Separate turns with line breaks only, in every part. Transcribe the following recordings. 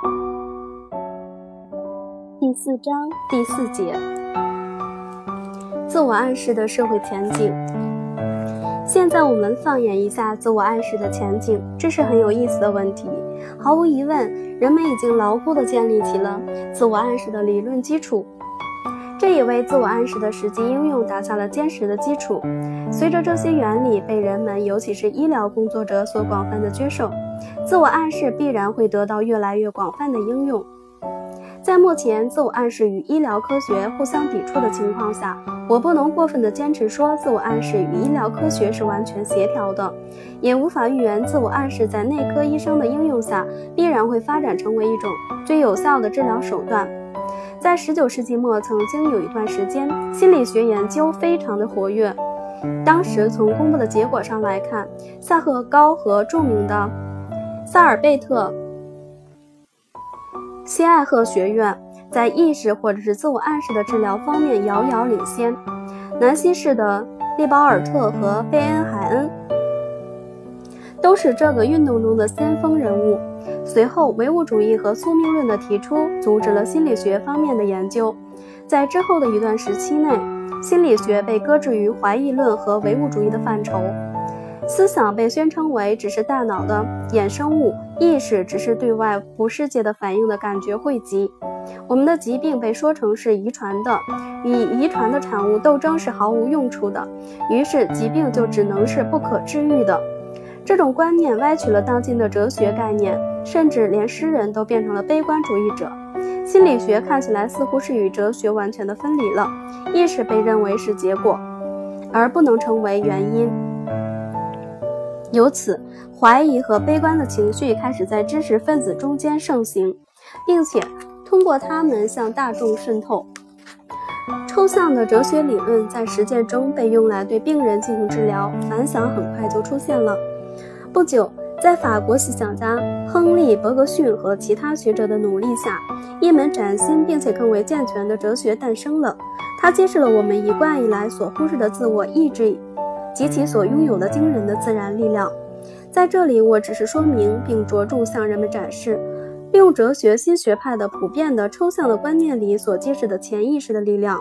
第四章第四节：自我暗示的社会前景。现在我们放眼一下自我暗示的前景，这是很有意思的问题。毫无疑问，人们已经牢固地建立起了自我暗示的理论基础。这也为自我暗示的实际应用打下了坚实的基础。随着这些原理被人们，尤其是医疗工作者所广泛的接受，自我暗示必然会得到越来越广泛的应用。在目前自我暗示与医疗科学互相抵触的情况下，我不能过分的坚持说自我暗示与医疗科学是完全协调的，也无法预言自我暗示在内科医生的应用下必然会发展成为一种最有效的治疗手段。在十九世纪末，曾经有一段时间，心理学研究非常的活跃。当时从公布的结果上来看，萨赫高和著名的萨尔贝特西艾赫学院在意识或者是自我暗示的治疗方面遥遥领先。南希市的利保尔特和贝恩海恩都是这个运动中的先锋人物。随后，唯物主义和宿命论的提出阻止了心理学方面的研究。在之后的一段时期内，心理学被搁置于怀疑论和唯物主义的范畴，思想被宣称为只是大脑的衍生物，意识只是对外部世界的反应的感觉汇集。我们的疾病被说成是遗传的，与遗传的产物斗争是毫无用处的，于是疾病就只能是不可治愈的。这种观念歪曲了当今的哲学概念。甚至连诗人都变成了悲观主义者。心理学看起来似乎是与哲学完全的分离了。意识被认为是结果，而不能成为原因。由此，怀疑和悲观的情绪开始在知识分子中间盛行，并且通过他们向大众渗透。抽象的哲学理论在实践中被用来对病人进行治疗，反响很快就出现了。不久。在法国思想家亨利·伯格逊和其他学者的努力下，一门崭新并且更为健全的哲学诞生了。它揭示了我们一贯以来所忽视的自我意志及其所拥有的惊人的自然力量。在这里，我只是说明并着重向人们展示。利用哲学新学派的普遍的抽象的观念里所揭示的潜意识的力量，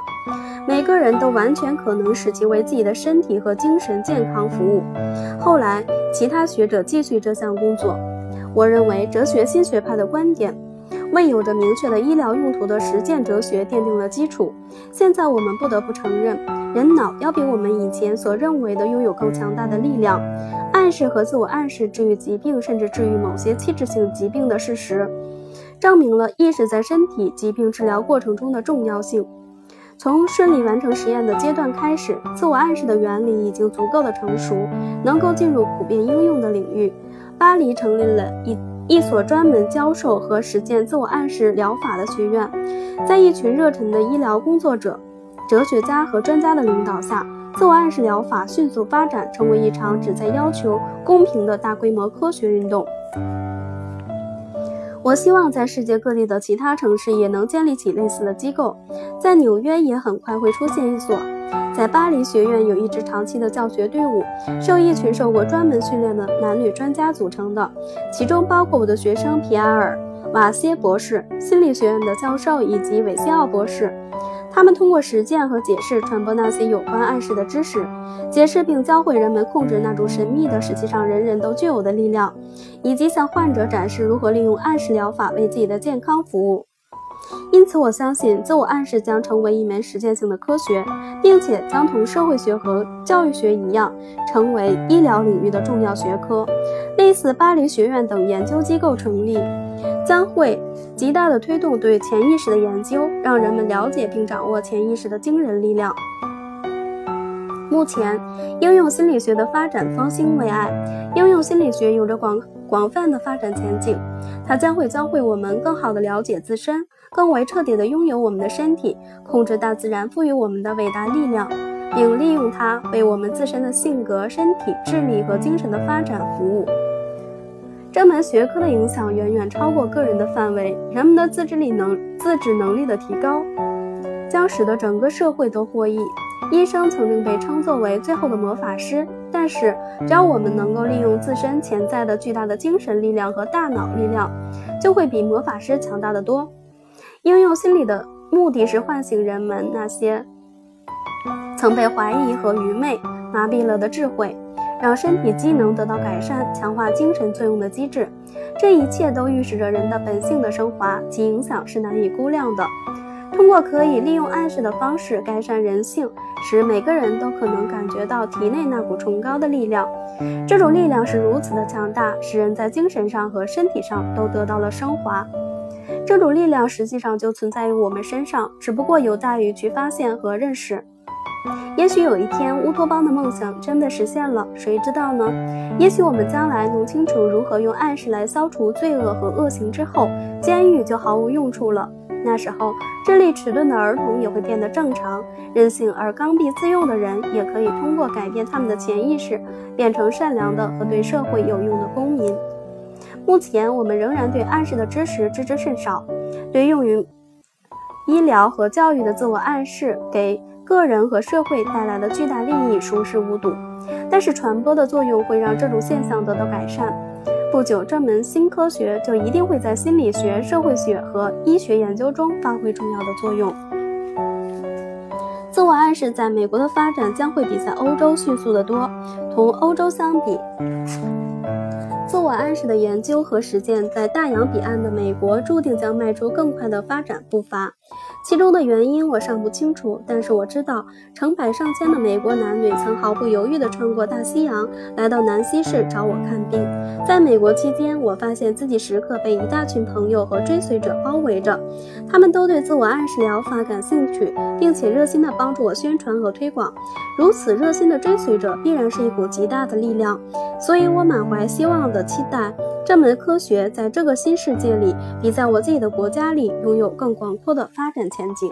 每个人都完全可能使其为自己的身体和精神健康服务。后来，其他学者继续这项工作。我认为，哲学新学派的观点为有着明确的医疗用途的实践哲学奠定了基础。现在，我们不得不承认，人脑要比我们以前所认为的拥有更强大的力量。暗示和自我暗示治愈疾病，甚至治愈某些器质性疾病的事实，证明了意识在身体疾病治疗过程中的重要性。从顺利完成实验的阶段开始，自我暗示的原理已经足够的成熟，能够进入普遍应用的领域。巴黎成立了一一所专门教授和实践自我暗示疗法的学院，在一群热忱的医疗工作者、哲学家和专家的领导下。自我暗示疗法迅速发展，成为一场旨在要求公平的大规模科学运动。我希望在世界各地的其他城市也能建立起类似的机构，在纽约也很快会出现一所。在巴黎学院有一支长期的教学队伍，是由一群受过专门训练的男女专家组成的，其中包括我的学生皮埃尔·瓦歇博士、心理学院的教授以及韦西奥博士。他们通过实践和解释传播那些有关暗示的知识，解释并教会人们控制那种神秘的、实际上人人都具有的力量，以及向患者展示如何利用暗示疗法为自己的健康服务。因此，我相信自我暗示将成为一门实践性的科学，并且将同社会学和教育学一样，成为医疗领域的重要学科。类似巴黎学院等研究机构成立。将会极大地推动对潜意识的研究，让人们了解并掌握潜意识的惊人力量。目前，应用心理学的发展方兴未艾，应用心理学有着广广泛的发展前景。它将会教会我们更好地了解自身，更为彻底地拥有我们的身体，控制大自然赋予我们的伟大力量，并利用它为我们自身的性格、身体、智力和精神的发展服务。这门学科的影响远远超过个人的范围，人们的自制力能、自制能力的提高，将使得整个社会都获益。医生曾经被称作为最后的魔法师，但。是，只要我们能够利用自身潜在的巨大的精神力量和大脑力量，就会比魔法师强大的多。应用心理的目的是唤醒人们那些曾被怀疑和愚昧麻痹了的智慧。让身体机能得到改善，强化精神作用的机制，这一切都预示着人的本性的升华，其影响是难以估量的。通过可以利用暗示的方式改善人性，使每个人都可能感觉到体内那股崇高的力量。这种力量是如此的强大，使人在精神上和身体上都得到了升华。这种力量实际上就存在于我们身上，只不过有待于去发现和认识。也许有一天，乌托邦的梦想真的实现了，谁知道呢？也许我们将来弄清楚如何用暗示来消除罪恶和恶行之后，监狱就毫无用处了。那时候，智力迟钝的儿童也会变得正常，任性而刚愎自用的人也可以通过改变他们的潜意识，变成善良的和对社会有用的公民。目前，我们仍然对暗示的知识知之甚少，对用于医疗和教育的自我暗示给。个人和社会带来的巨大利益熟视无睹，但是传播的作用会让这种现象得到改善。不久，这门新科学就一定会在心理学、社会学和医学研究中发挥重要的作用。自我暗示在美国的发展将会比在欧洲迅速得多。同欧洲相比，自我暗示的研究和实践在大洋彼岸的美国注定将迈出更快的发展步伐。其中的原因我尚不清楚，但是我知道成百上千的美国男女曾毫不犹豫地穿过大西洋来到南希市找我看病。在美国期间，我发现自己时刻被一大群朋友和追随者包围着，他们都对自我暗示疗法感兴趣，并且热心地帮助我宣传和推广。如此热心的追随者必然是一股极大的力量，所以我满怀希望的的期待。这门科学在这个新世界里，比在我自己的国家里拥有更广阔的发展前景。